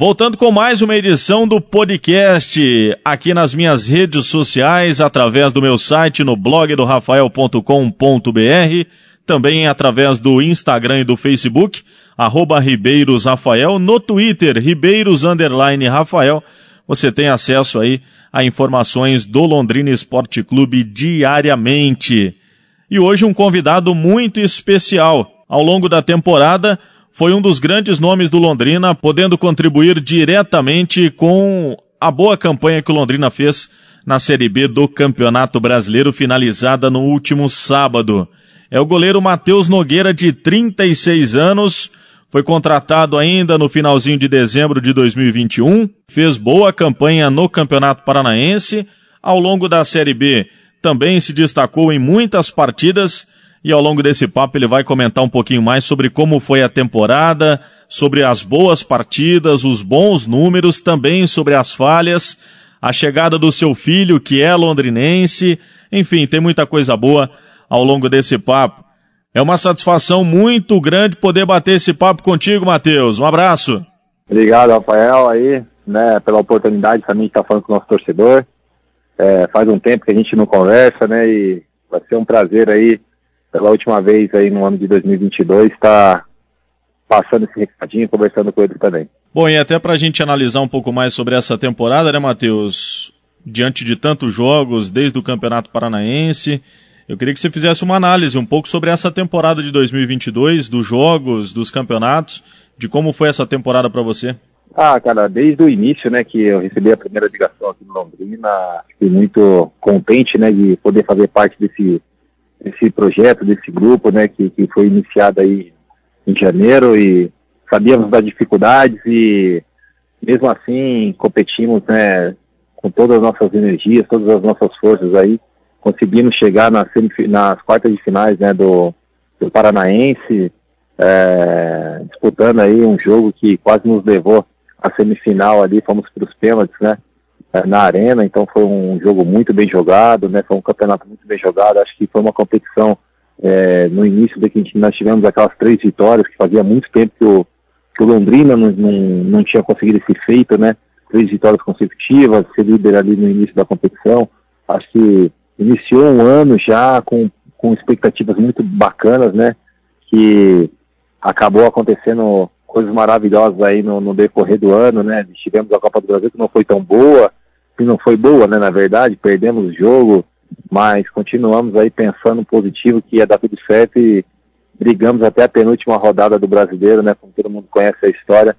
Voltando com mais uma edição do podcast aqui nas minhas redes sociais, através do meu site no blog do rafael.com.br, também através do Instagram e do Facebook, arroba Ribeiros Rafael, no Twitter, Ribeiros Underline Rafael, você tem acesso aí a informações do Londrina Esporte Clube diariamente. E hoje um convidado muito especial. Ao longo da temporada, foi um dos grandes nomes do Londrina, podendo contribuir diretamente com a boa campanha que o Londrina fez na Série B do Campeonato Brasileiro, finalizada no último sábado. É o goleiro Matheus Nogueira, de 36 anos, foi contratado ainda no finalzinho de dezembro de 2021, fez boa campanha no Campeonato Paranaense, ao longo da Série B também se destacou em muitas partidas e ao longo desse papo ele vai comentar um pouquinho mais sobre como foi a temporada, sobre as boas partidas, os bons números, também sobre as falhas, a chegada do seu filho que é londrinense, enfim, tem muita coisa boa ao longo desse papo. É uma satisfação muito grande poder bater esse papo contigo, Matheus. Um abraço. Obrigado, Rafael, aí, né, pela oportunidade também de estar falando com o nosso torcedor. É, faz um tempo que a gente não conversa, né, e vai ser um prazer aí, pela última vez aí no ano de 2022, estar passando esse recadinho, conversando com ele também. Bom, e até para a gente analisar um pouco mais sobre essa temporada, né, Matheus? Diante de tantos jogos, desde o Campeonato Paranaense, eu queria que você fizesse uma análise um pouco sobre essa temporada de 2022, dos jogos, dos campeonatos, de como foi essa temporada para você. Ah, cara, desde o início, né, que eu recebi a primeira ligação aqui no Londrina, fiquei muito contente, né, de poder fazer parte desse, desse projeto, desse grupo, né, que, que foi iniciado aí em janeiro e sabíamos das dificuldades e mesmo assim competimos, né, com todas as nossas energias, todas as nossas forças aí conseguimos chegar nas, nas quartas de finais né, do, do Paranaense, é, disputando aí um jogo que quase nos levou à semifinal ali, fomos para os pênaltis, né? É, na arena, então foi um jogo muito bem jogado, né? Foi um campeonato muito bem jogado. Acho que foi uma competição é, no início da que nós tivemos aquelas três vitórias, que fazia muito tempo que o, que o Londrina não, não, não tinha conseguido esse feito, né? Três vitórias consecutivas, ser líder ali no início da competição. Acho que iniciou um ano já com, com expectativas muito bacanas, né? Que acabou acontecendo coisas maravilhosas aí no, no decorrer do ano, né? Tivemos a Copa do Brasil que não foi tão boa, que não foi boa, né? Na verdade, perdemos o jogo, mas continuamos aí pensando positivo que ia dar tudo certo e brigamos até a penúltima rodada do brasileiro, né? Como todo mundo conhece a história,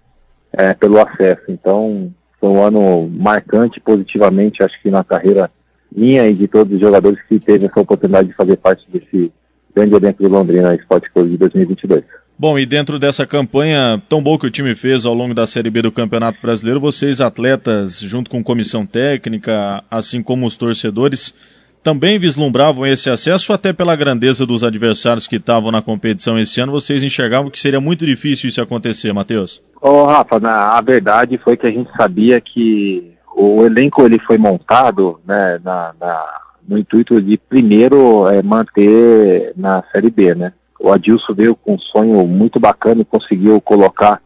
é, pelo acesso. Então, foi um ano marcante positivamente, acho que na carreira minha e de todos os jogadores que teve essa oportunidade de fazer parte desse grande elenco do Londrina Esporte Clube de 2022. Bom, e dentro dessa campanha tão boa que o time fez ao longo da Série B do Campeonato Brasileiro, vocês atletas, junto com comissão técnica, assim como os torcedores, também vislumbravam esse acesso até pela grandeza dos adversários que estavam na competição esse ano, vocês enxergavam que seria muito difícil isso acontecer, Matheus? Ô, oh, Rafa, na, a verdade foi que a gente sabia que o elenco ele foi montado né, na, na no intuito de primeiro é, manter na Série B, né? O Adilson veio com um sonho muito bacana e conseguiu colocar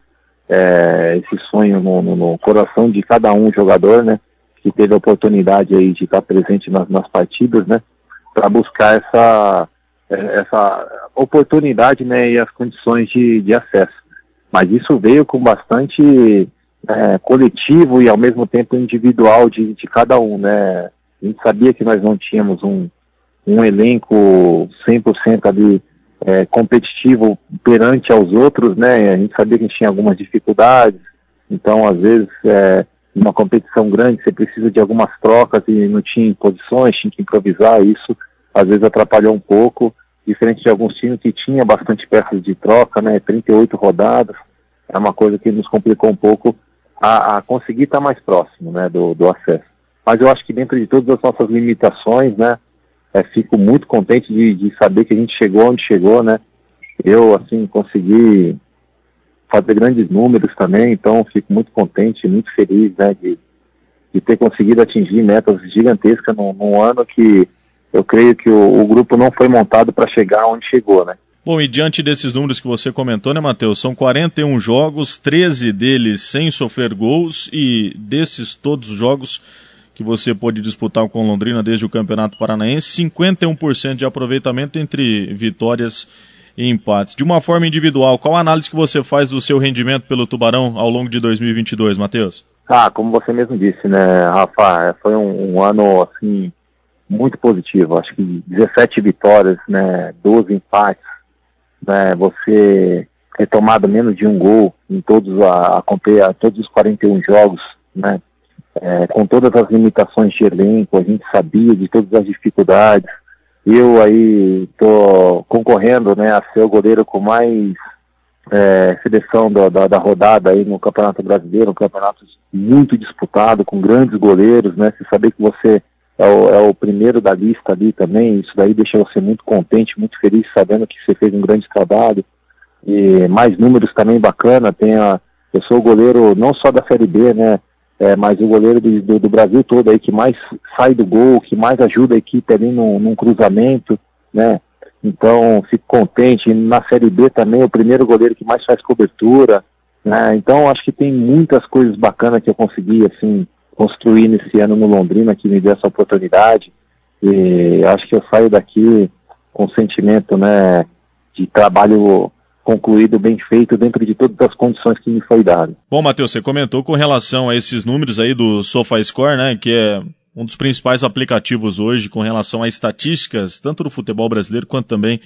é, esse sonho no, no, no, coração de cada um jogador, né? Que teve a oportunidade aí de estar presente nas, nas partidas, né? Para buscar essa, essa oportunidade, né? E as condições de, de acesso. Mas isso veio com bastante é, coletivo e ao mesmo tempo individual de, de cada um, né? A gente sabia que nós não tínhamos um, um elenco 100% ali é, competitivo perante aos outros, né? A gente sabia que a gente tinha algumas dificuldades, então às vezes é, numa competição grande você precisa de algumas trocas e não tinha posições, tinha que improvisar, isso às vezes atrapalhou um pouco, diferente de alguns times que tinha bastante peças de troca, né? 38 rodadas, é uma coisa que nos complicou um pouco a, a conseguir estar mais próximo né, do, do acesso. Mas eu acho que dentro de todas as nossas limitações, né, é, fico muito contente de, de saber que a gente chegou onde chegou, né? Eu, assim, consegui fazer grandes números também, então fico muito contente, muito feliz, né, de, de ter conseguido atingir metas gigantescas num, num ano que eu creio que o, o grupo não foi montado para chegar onde chegou, né? Bom, e diante desses números que você comentou, né, Matheus? São 41 jogos, 13 deles sem sofrer gols, e desses todos os jogos que você pôde disputar com Londrina desde o Campeonato Paranaense, 51% de aproveitamento entre vitórias e empates. De uma forma individual, qual a análise que você faz do seu rendimento pelo Tubarão ao longo de 2022, Matheus? Ah, como você mesmo disse, né, Rafa, é, foi um, um ano, assim, muito positivo. Acho que 17 vitórias, né, 12 empates, né, você retomado menos de um gol em todos, a, a, todos os 41 jogos, né, é, com todas as limitações de elenco, a gente sabia de todas as dificuldades. Eu aí estou concorrendo né, a ser o goleiro com mais é, seleção da, da, da, rodada aí no Campeonato Brasileiro, um campeonato muito disputado, com grandes goleiros, né? Saber que você é o, é o, primeiro da lista ali também, isso daí deixa você muito contente, muito feliz, sabendo que você fez um grande trabalho. E mais números também bacana, tem a, eu sou goleiro não só da Série B, né? É, mas o goleiro do, do, do, Brasil todo aí que mais sai do gol, que mais ajuda a equipe ali num, num cruzamento, né? Então, fico contente. Na Série B também, o primeiro goleiro que mais faz cobertura, né? Então, acho que tem muitas coisas bacanas que eu consegui, assim, construir nesse ano no Londrina, que me deu essa oportunidade. E acho que eu saio daqui com sentimento, né, de trabalho concluído, bem feito, dentro de todas as condições que me foi dado. Bom, Matheus, você comentou com relação a esses números aí do SofaScore, né, que é um dos principais aplicativos hoje com relação a estatísticas, tanto do futebol brasileiro quanto também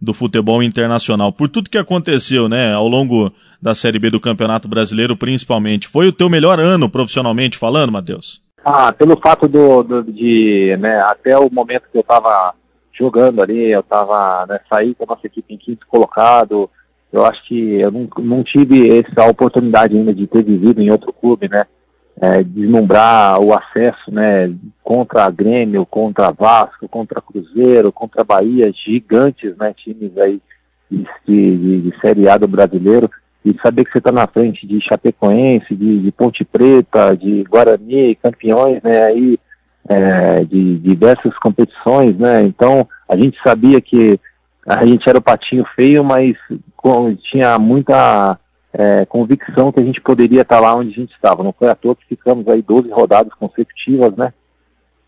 do futebol internacional. Por tudo que aconteceu, né, ao longo da Série B do Campeonato Brasileiro, principalmente, foi o teu melhor ano profissionalmente falando, Matheus? Ah, pelo fato do, do de, né, até o momento que eu estava jogando ali, eu estava, né, saí com a nossa equipe em quinto colocado, eu acho que eu não, não tive essa oportunidade ainda de ter vivido em outro clube, né? É, deslumbrar o acesso, né? Contra Grêmio, contra Vasco, contra Cruzeiro, contra Bahia, gigantes, né? Times aí de, de, de Série A do brasileiro e saber que você está na frente de Chapecoense, de, de, Ponte Preta, de Guarani, campeões, né, aí é, de, de diversas competições, né, então a gente sabia que a gente era o patinho feio, mas tinha muita é, convicção que a gente poderia estar lá onde a gente estava. Não foi à toa que ficamos aí 12 rodadas consecutivas, né?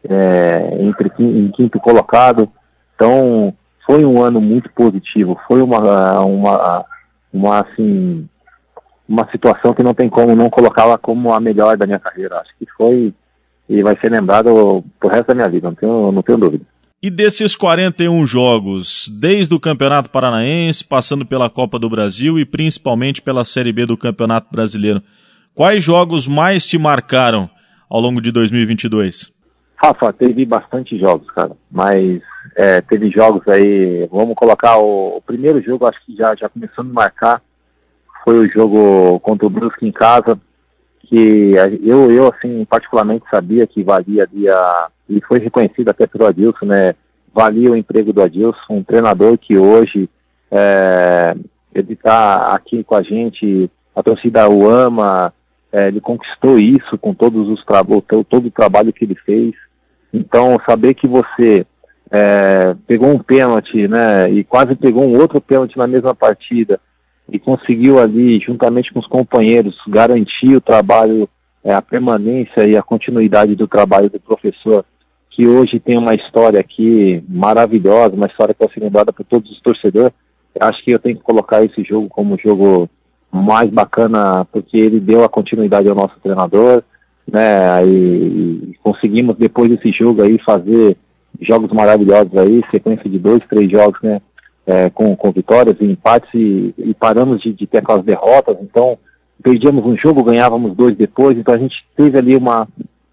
É, entre em quinto colocado. Então, foi um ano muito positivo. Foi uma, uma, uma assim, uma situação que não tem como não colocá-la como a melhor da minha carreira. Acho que foi e vai ser lembrado pro resto da minha vida, não tenho, não tenho dúvida. E desses 41 jogos, desde o Campeonato Paranaense, passando pela Copa do Brasil e principalmente pela Série B do Campeonato Brasileiro, quais jogos mais te marcaram ao longo de 2022? Rafa, teve bastante jogos, cara, mas é, teve jogos aí, vamos colocar o, o, primeiro jogo, acho que já, já começou a marcar, foi o jogo contra o Brusque em casa, que eu, eu assim, particularmente sabia que valia ali a e foi reconhecido até pelo Adilson, né? Valia o emprego do Adilson, um treinador que hoje é, ele está aqui com a gente, a torcida o ama, é, ele conquistou isso com todos os trabalhos, todo o trabalho que ele fez. Então, saber que você é, pegou um pênalti, né, e quase pegou um outro pênalti na mesma partida, e conseguiu ali, juntamente com os companheiros, garantir o trabalho, é, a permanência e a continuidade do trabalho do professor que hoje tem uma história aqui maravilhosa, uma história que vai ser lembrada por todos os torcedores. Acho que eu tenho que colocar esse jogo como o jogo mais bacana, porque ele deu a continuidade ao nosso treinador, né? E, e conseguimos depois desse jogo aí fazer jogos maravilhosos aí, sequência de dois, três jogos, né? É, com, com vitórias e empates e, e paramos de, de, ter aquelas derrotas, então perdíamos um jogo, ganhávamos dois depois, então a gente teve ali uma,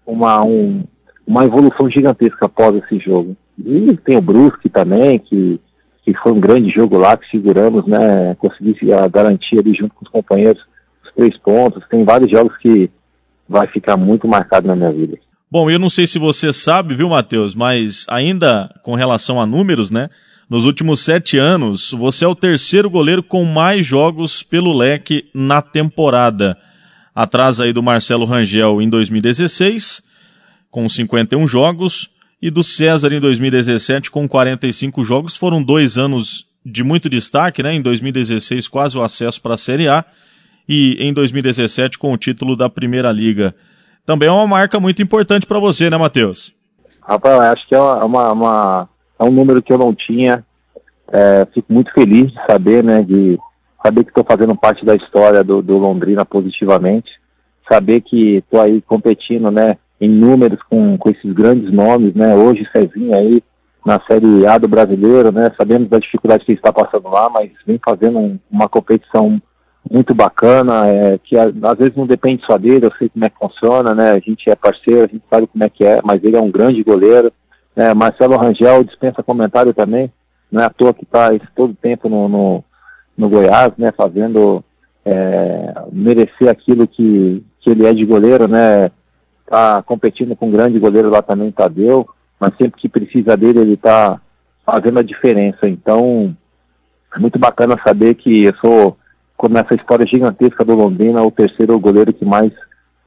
uma, um, uma evolução gigantesca após esse jogo. E tem o Brusque também, que, que foi um grande jogo lá, que seguramos, né, consegui a garantia ali junto com os companheiros, os três pontos. Tem vários jogos que vai ficar muito marcado na minha vida. Bom, eu não sei se você sabe, viu, Matheus, mas ainda com relação a números, né? Nos últimos sete anos, você é o terceiro goleiro com mais jogos pelo leque na temporada. Atrás aí do Marcelo Rangel em 2016 com 51 jogos, e do César em 2017 com 45 jogos. Foram dois anos de muito destaque, né? Em 2016, quase o acesso para a Série A. E em 2017, com o título da Primeira Liga. Também é uma marca muito importante para você, né, Matheus? Rapaz, acho que é, uma, uma, é um número que eu não tinha. É, fico muito feliz de saber, né? De saber que estou fazendo parte da história do, do Londrina positivamente. Saber que estou aí competindo, né? Em números com, com esses grandes nomes, né? Hoje, Cezinho aí na Série A do brasileiro, né? Sabemos da dificuldade que ele está passando lá, mas vem fazendo um, uma competição muito bacana, é, que às vezes não depende só dele, eu sei como é que funciona, né? A gente é parceiro, a gente sabe como é que é, mas ele é um grande goleiro. Né? Marcelo Rangel dispensa comentário também, não é à toa que está todo tempo no, no, no, Goiás, né? Fazendo é, merecer aquilo que, que ele é de goleiro, né? Tá competindo com um grande goleiro lá também, Tadeu mas sempre que precisa dele, ele está fazendo a diferença. Então, é muito bacana saber que eu sou, como essa história gigantesca do Londrina, o terceiro goleiro que mais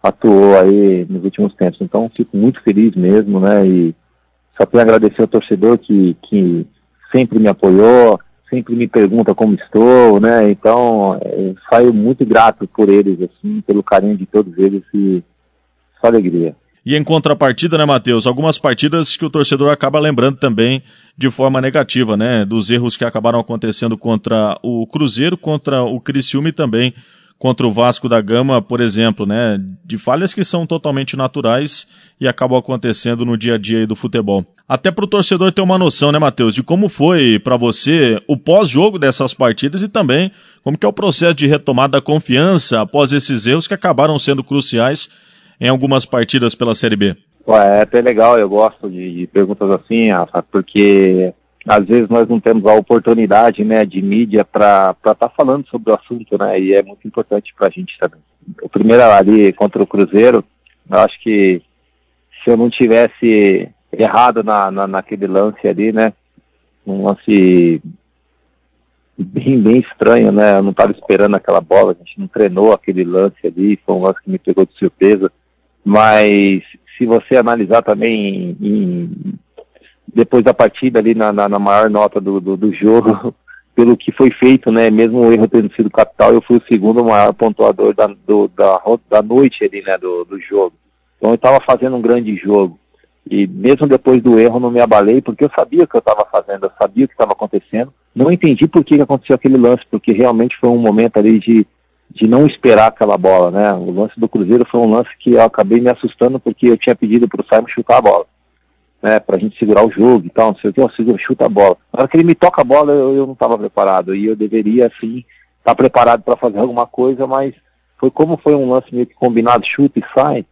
atuou aí nos últimos tempos. Então, fico muito feliz mesmo, né? E só tenho a agradecer ao torcedor que, que sempre me apoiou, sempre me pergunta como estou, né? Então, saio muito grato por eles, assim, pelo carinho de todos eles e só alegria. E em contrapartida, né, Matheus, algumas partidas que o torcedor acaba lembrando também de forma negativa, né, dos erros que acabaram acontecendo contra o Cruzeiro, contra o Criciúma e também contra o Vasco da Gama, por exemplo, né, de falhas que são totalmente naturais e acabam acontecendo no dia a dia do futebol. Até para o torcedor ter uma noção, né, Matheus, de como foi para você o pós-jogo dessas partidas e também como que é o processo de retomada da confiança após esses erros que acabaram sendo cruciais em algumas partidas pela Série B? Ué, é até legal, eu gosto de, de perguntas assim, Rafa, porque às vezes nós não temos a oportunidade, né, de mídia para estar tá falando sobre o assunto, né, e é muito importante para a gente também. O primeiro ali contra o Cruzeiro, eu acho que se eu não tivesse errado na, na, naquele lance ali, né, um lance bem, bem estranho, né, eu não estava esperando aquela bola, a gente não treinou aquele lance ali, foi um lance que me pegou de surpresa, mas se você analisar também em, em, depois da partida ali na, na, na maior nota do, do, do, jogo, pelo que foi feito, né, mesmo o erro tendo sido capital, eu fui o segundo maior pontuador da, do, da, da noite ali, né, do, do jogo. Então eu estava fazendo um grande jogo. E mesmo depois do erro não me abalei, porque eu sabia o que eu estava fazendo, eu sabia o que estava acontecendo. Não entendi por que aconteceu aquele lance, porque realmente foi um momento ali de de não esperar aquela bola, né? O lance do Cruzeiro foi um lance que eu acabei me assustando porque eu tinha pedido para o Simon chutar a bola, né? Para a gente segurar o jogo e tal, não sei o que, eu segura, chuta a bola. Na hora que ele me toca a bola, eu, eu não estava preparado e eu deveria, assim, estar tá preparado para fazer alguma coisa, mas foi como foi um lance meio que combinado, chuta e sai,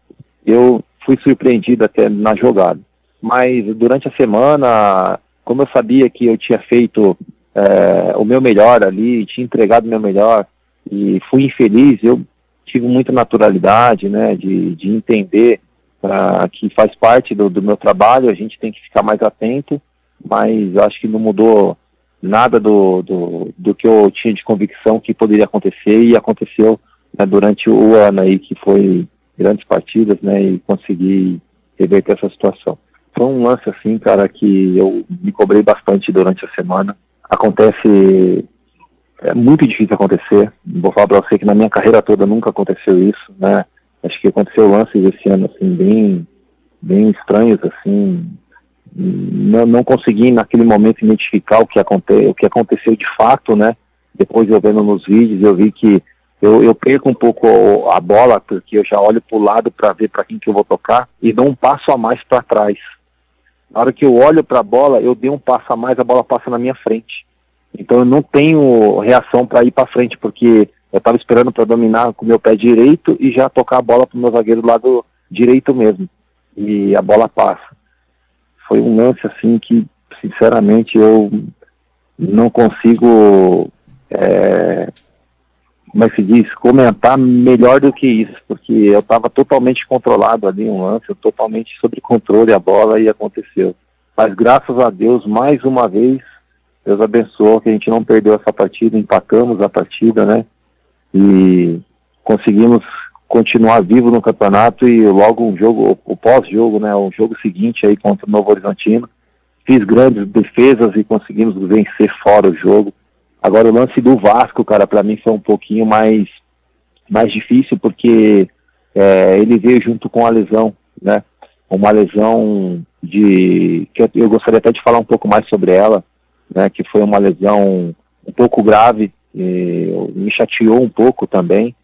eu fui surpreendido até na jogada. Mas durante a semana, como eu sabia que eu tinha feito é, o meu melhor ali, tinha entregado o meu melhor, e fui infeliz, eu tive muita naturalidade, né, de, de entender uh, que faz parte do, do meu trabalho, a gente tem que ficar mais atento, mas acho que não mudou nada do, do, do que eu tinha de convicção que poderia acontecer e aconteceu né, durante o ano aí, que foi grandes partidas, né, e consegui reverter essa situação. Foi um lance assim, cara, que eu me cobrei bastante durante a semana. Acontece é muito difícil acontecer. Vou falar para você que na minha carreira toda nunca aconteceu isso, né? Acho que aconteceu lances esse ano assim bem, bem estranhos assim. Não, não consegui naquele momento identificar o que, aconte, o que aconteceu de fato, né? Depois eu vendo nos vídeos eu vi que eu, eu perco um pouco a bola porque eu já olho para o lado para ver para quem que eu vou tocar e dou um passo a mais para trás. Na hora que eu olho para a bola, eu dei um passo a mais, a bola passa na minha frente. Então eu não tenho reação para ir para frente, porque eu estava esperando para dominar com o meu pé direito e já tocar a bola para o meu zagueiro do lado direito mesmo. E a bola passa. Foi um lance assim que, sinceramente, eu não consigo, é, como é que se diz, comentar melhor do que isso, porque eu estava totalmente controlado ali, um lance, totalmente sob controle a bola e aconteceu. Mas graças a Deus, mais uma vez, Deus abençoou que a gente não perdeu essa partida, empatamos a partida, né? E conseguimos continuar vivo no campeonato e logo um jogo, o pós-jogo, né? O jogo seguinte aí contra o Novo Horizontino, fiz grandes defesas e conseguimos vencer fora o jogo. Agora o lance do Vasco, cara, para mim foi um pouquinho mais, mais difícil porque é, ele veio junto com a lesão, né? Uma lesão de que eu, eu, gostaria até de falar um pouco mais sobre ela, né? Que foi uma lesão um pouco grave, e me chateou um pouco também,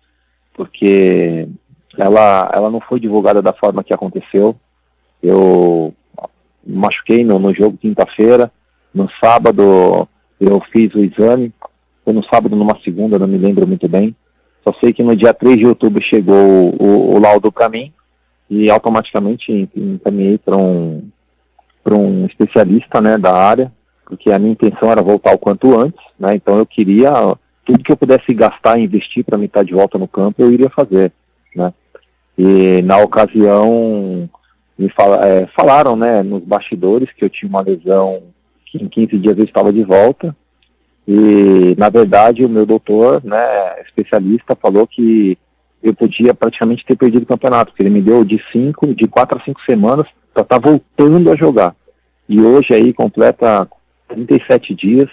porque ela, ela não foi divulgada da forma que aconteceu. Eu machuquei no, no jogo quinta-feira, no sábado eu fiz o exame, foi no sábado numa segunda, não me lembro muito bem. Só sei que no dia 3 de outubro chegou o, o, o laudo para mim e automaticamente encaminhei para um, um especialista né, da área, porque a minha intenção era voltar o quanto antes, né, então eu queria, tudo que eu pudesse gastar e investir para mim estar de volta no campo, eu iria fazer. Né. E na ocasião me fala, é, falaram né, nos bastidores que eu tinha uma lesão que em 15 dias eu estava de volta. E, na verdade, o meu doutor, né, especialista, falou que eu podia praticamente ter perdido o campeonato, porque ele me deu de cinco, de quatro a cinco semanas para estar tá voltando a jogar. E hoje aí completa 37 dias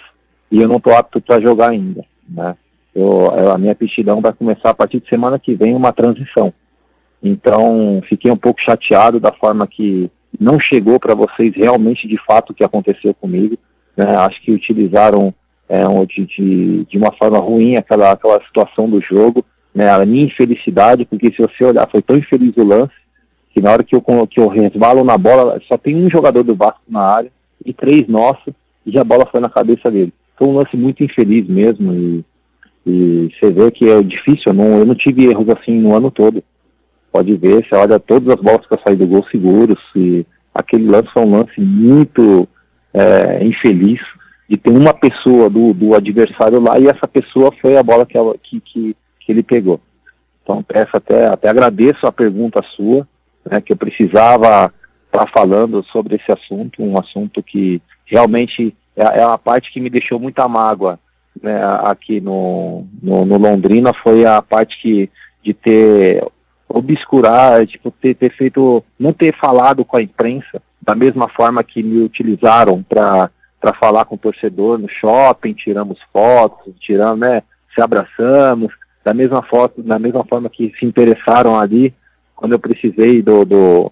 e eu não estou apto para jogar ainda. Né? Eu, a minha aptidão vai começar a partir de semana que vem uma transição. Então, fiquei um pouco chateado da forma que não chegou para vocês realmente de fato o que aconteceu comigo. Né? Acho que utilizaram é, de, de, de, uma forma ruim aquela, aquela situação do jogo, né? a minha infelicidade, porque se você olhar, foi tão infeliz o lance, que na hora que eu, que eu resbalo na bola, só tem um jogador do Vasco na área e três nossos, e a bola foi na cabeça dele. Foi um lance muito infeliz mesmo, e, você vê que é difícil, eu não, eu não tive erros assim no ano todo pode ver, você olha todas as bolas que eu saí do gol seguros, e aquele lance foi um lance muito é, infeliz de ter uma pessoa do, do adversário lá e essa pessoa foi a bola que, ela, que, que, que ele pegou. Então peço até, até agradeço a pergunta sua, né, que eu precisava estar falando sobre esse assunto, um assunto que realmente é, é a parte que me deixou muita mágoa né, aqui no, no, no Londrina, foi a parte que de ter obscurar, tipo, ter, ter feito, não ter falado com a imprensa da mesma forma que me utilizaram para para falar com o torcedor no shopping, tiramos fotos, tiramos, né, se abraçamos, da mesma foto, da mesma forma que se interessaram ali quando eu precisei do, do,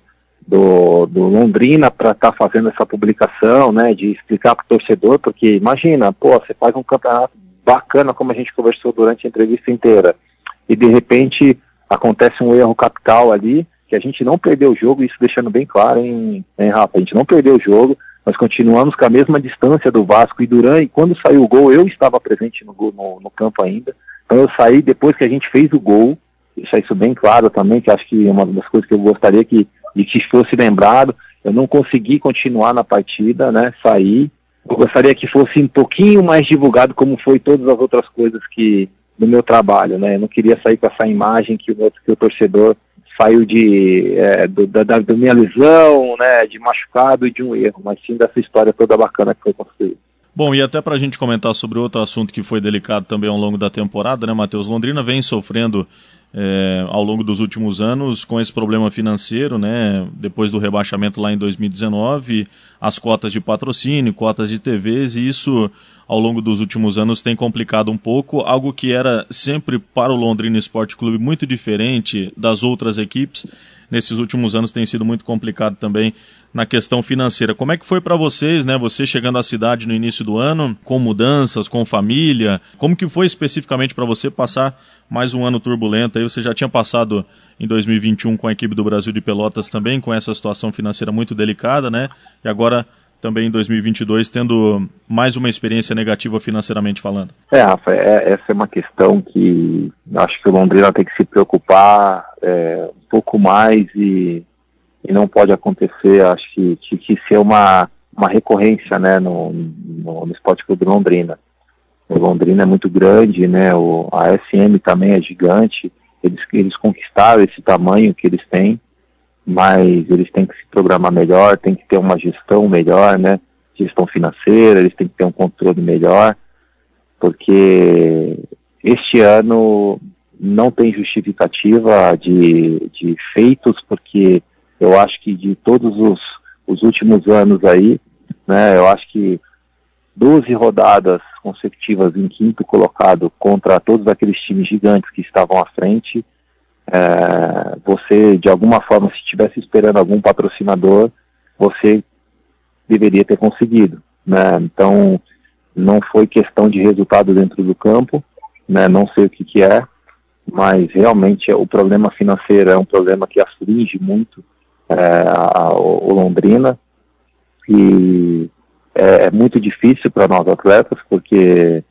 do, do Londrina para estar tá fazendo essa publicação, né, de explicar para o torcedor, porque imagina, pô, você faz um campeonato bacana como a gente conversou durante a entrevista inteira, e de repente acontece um erro capital ali, que a gente não perdeu o jogo, isso deixando bem claro, hein, hein Rafa? A gente não perdeu o jogo, nós continuamos com a mesma distância do Vasco e Duran, e quando saiu o gol, eu estava presente no, no, no campo ainda, então eu saí depois que a gente fez o gol, deixar isso bem claro também, que acho que é uma das coisas que eu gostaria que, de que fosse lembrado, eu não consegui continuar na partida, né, sair, eu gostaria que fosse um pouquinho mais divulgado como foi todas as outras coisas que, do meu trabalho, né? Eu não queria sair com essa imagem que o, que o torcedor saiu de é, do, da, da minha lesão, né, de machucado e de um erro, mas sim dessa história toda bacana que foi construída. Bom, e até para a gente comentar sobre outro assunto que foi delicado também ao longo da temporada, né, Matheus? Londrina vem sofrendo é, ao longo dos últimos anos com esse problema financeiro, né? Depois do rebaixamento lá em 2019, as cotas de patrocínio, cotas de TVs, e isso ao longo dos últimos anos tem complicado um pouco, algo que era sempre para o Londrina Esporte Clube muito diferente das outras equipes. Nesses últimos anos tem sido muito complicado também na questão financeira. Como é que foi para vocês, né? Você chegando à cidade no início do ano, com mudanças, com família, como que foi especificamente para você passar mais um ano turbulento? Aí você já tinha passado em 2021 com a equipe do Brasil de Pelotas também com essa situação financeira muito delicada, né? E agora também em 2022 tendo mais uma experiência negativa financeiramente falando? É, Rafa, é, essa é uma questão que acho que o Londrina tem que se preocupar é, um pouco mais e e não pode acontecer, acho que tinha que ser uma, uma recorrência né, no, no, no Esporte Clube Londrina. O Londrina é muito grande, né, o, a SM também é gigante, eles, eles conquistaram esse tamanho que eles têm, mas eles têm que se programar melhor, tem que ter uma gestão melhor, né, gestão financeira, eles têm que ter um controle melhor, porque este ano não tem justificativa de, de feitos, porque eu acho que de todos os, os últimos anos aí, né? Eu acho que 12 rodadas consecutivas em quinto colocado contra todos aqueles times gigantes que estavam à frente, é, você, de alguma forma, se estivesse esperando algum patrocinador, você deveria ter conseguido. Né? Então, não foi questão de resultado dentro do campo, né? não sei o que, que é, mas realmente o problema financeiro é um problema que aflige muito a, o Londrina e é, é muito difícil para nós atletas, porque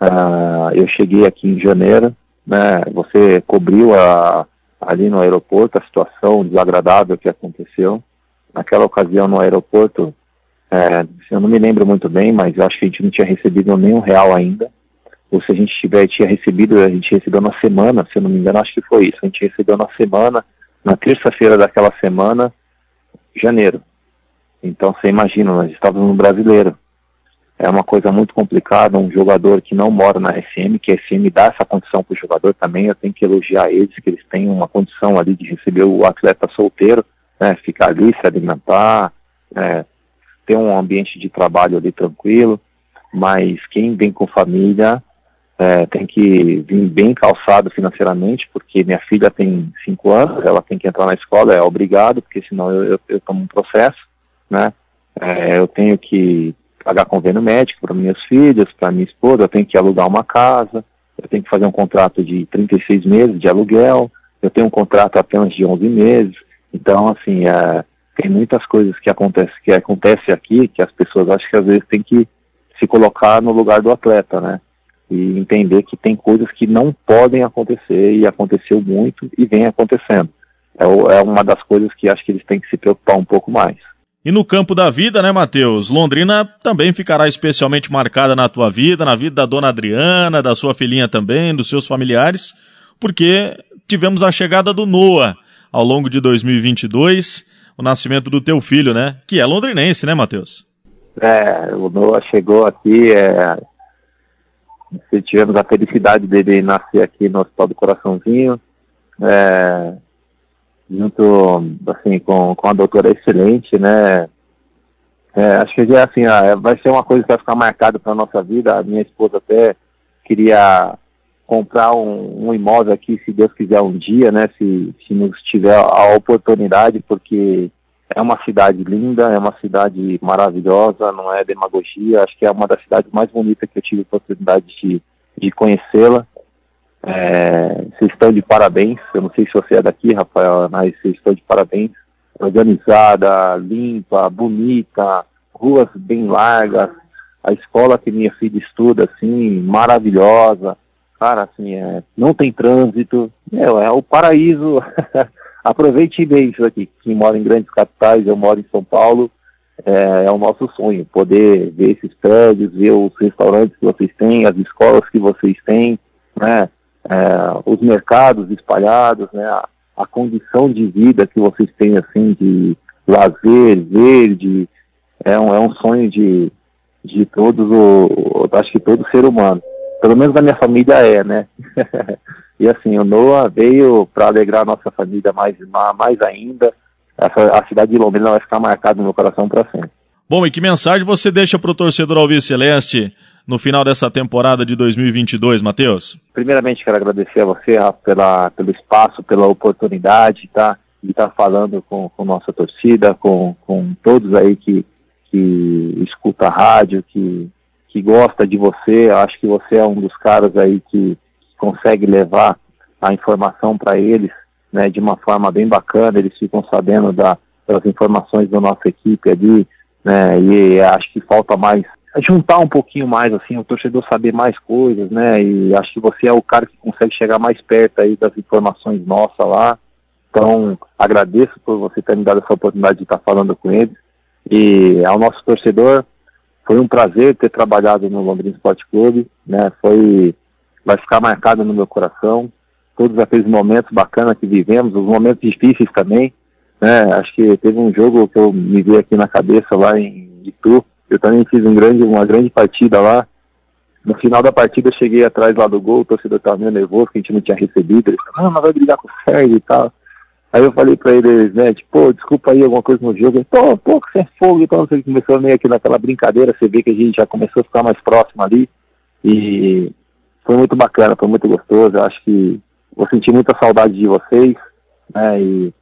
uh, eu cheguei aqui em janeiro, né, você cobriu a, ali no aeroporto a situação desagradável que aconteceu. Naquela ocasião no aeroporto, é, eu não me lembro muito bem, mas acho que a gente não tinha recebido nenhum real ainda. Ou se a gente tiver, tinha recebido, a gente recebeu na semana, se eu não me engano, acho que foi isso. A gente recebeu na semana, na terça-feira daquela semana, janeiro. Então você imagina, nós estávamos no brasileiro. É uma coisa muito complicada, um jogador que não mora na SM, que a SM dá essa condição para o jogador também, eu tenho que elogiar eles, que eles têm uma condição ali de receber o atleta solteiro, né, ficar ali, se alimentar, né, ter um ambiente de trabalho ali tranquilo, mas quem vem com família é, tem que vir bem calçado financeiramente, porque minha filha tem cinco anos, ela tem que entrar na escola, é obrigado, porque senão eu, eu, eu tomo um processo, né? É, eu tenho que pagar convênio médico para minhas filhas, para minha esposa, eu tenho que alugar uma casa, eu tenho que fazer um contrato de 36 meses de aluguel, eu tenho um contrato apenas de 11 meses, então, assim, é, tem muitas coisas que acontecem que acontece aqui que as pessoas acham que às vezes tem que se colocar no lugar do atleta, né? E entender que tem coisas que não podem acontecer e aconteceu muito e vem acontecendo. É, é uma das coisas que acho que eles têm que se preocupar um pouco mais. E no campo da vida, né, Matheus? Londrina também ficará especialmente marcada na tua vida, na vida da dona Adriana, da sua filhinha também, dos seus familiares, porque tivemos a chegada do Noah ao longo de 2022, o nascimento do teu filho, né? Que é londrinense, né, Matheus? É, o Noah chegou aqui, é, tivemos a felicidade dele nascer aqui no Hospital do Coraçãozinho, é, junto assim com, com a doutora excelente, né? É, acho que é assim, ah, vai ser uma coisa que vai ficar marcada para nossa vida. A minha esposa até queria comprar um, um, imóvel aqui, se Deus quiser um dia, né? Se, se nos tiver a oportunidade, porque é uma cidade linda, é uma cidade maravilhosa, não é demagogia. Acho que é uma das cidades mais bonitas que eu tive a oportunidade de, de conhecê-la. É, vocês estão de parabéns. Eu não sei se você é daqui, Rafael, mas vocês estão de parabéns. Organizada, limpa, bonita, ruas bem largas, a escola que minha filha estuda, assim, maravilhosa. Cara, assim, é, não tem trânsito. Meu, é o paraíso. Aproveite bem isso aqui. Quem mora em grandes capitais, eu moro em São Paulo, é, é, o nosso sonho, poder ver esses prédios, ver os restaurantes que vocês têm, as escolas que vocês têm, né? é, os mercados espalhados, né, a, a, condição de vida que vocês têm, assim, de lazer, verde, é um, é um sonho de, de todos, o, acho que todo ser humano. Pelo menos da minha família é, né? e assim, o Noah veio para alegrar a nossa família mais, mais ainda. Essa, a cidade de Londrina vai ficar marcada no meu coração para sempre. Bom, e que mensagem você deixa para o torcedor Alves Celeste no final dessa temporada de 2022, Matheus? Primeiramente, quero agradecer a você Rafa, pela, pelo espaço, pela oportunidade tá, de estar tá falando com, com nossa torcida, com, com todos aí que, que escuta a rádio, que, que gosta de você. Acho que você é um dos caras aí que consegue levar a informação para eles né, de uma forma bem bacana. Eles ficam sabendo da, das informações da nossa equipe ali, né, e acho que falta mais juntar um pouquinho mais, assim, o torcedor saber mais coisas, né? E acho que você é o cara que consegue chegar mais perto aí das informações nossas lá. Então, agradeço por você ter me dado essa oportunidade de estar falando com eles. E ao nosso torcedor, foi um prazer ter trabalhado no Londrina Esporte Clube, né? Foi, vai ficar marcado no meu coração. Todos aqueles momentos bacanas que vivemos, os momentos difíceis também, né? Acho que teve um jogo que eu me vi aqui na cabeça lá em Itu, eu também fiz um grande, uma grande partida lá. No final da partida eu cheguei atrás lá do gol, o torcedor estava meio nervoso, que a gente não tinha recebido. Ele falou, ah, mas vai brigar com o Sérgio e tal. Aí eu falei pra eles, né, tipo, pô, desculpa aí alguma coisa no jogo. Pô, pô, que você é fogo, então você começou meio aqui naquela brincadeira, você vê que a gente já começou a ficar mais próximo ali. E foi muito bacana, foi muito gostoso. Eu acho que vou sentir muita saudade de vocês, né? E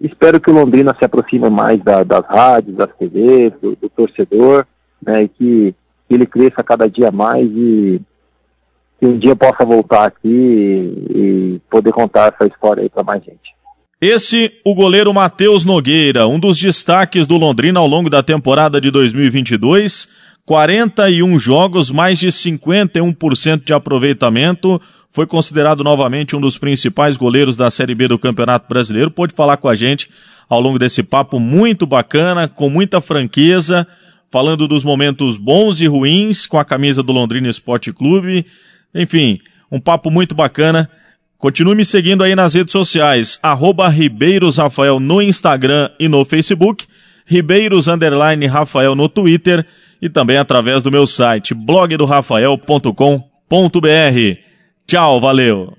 espero que o Londrina se aproxime mais da, das rádios, das TVs, do, do torcedor, né? E que, que, ele cresça cada dia mais e que um dia possa voltar aqui e, e poder contar essa história aí para mais gente. Esse, o goleiro Matheus Nogueira, um dos destaques do Londrina ao longo da temporada de 2022. 41 jogos, mais de 51% de aproveitamento. Foi considerado novamente um dos principais goleiros da Série B do Campeonato Brasileiro. Pôde falar com a gente ao longo desse papo muito bacana, com muita franqueza, falando dos momentos bons e ruins com a camisa do Londrina Esporte Clube. Enfim, um papo muito bacana. Continue me seguindo aí nas redes sociais, arroba Ribeiros Rafael no Instagram e no Facebook, Ribeiros Rafael no Twitter e também através do meu site blogdorafael.com.br. Tchau, valeu!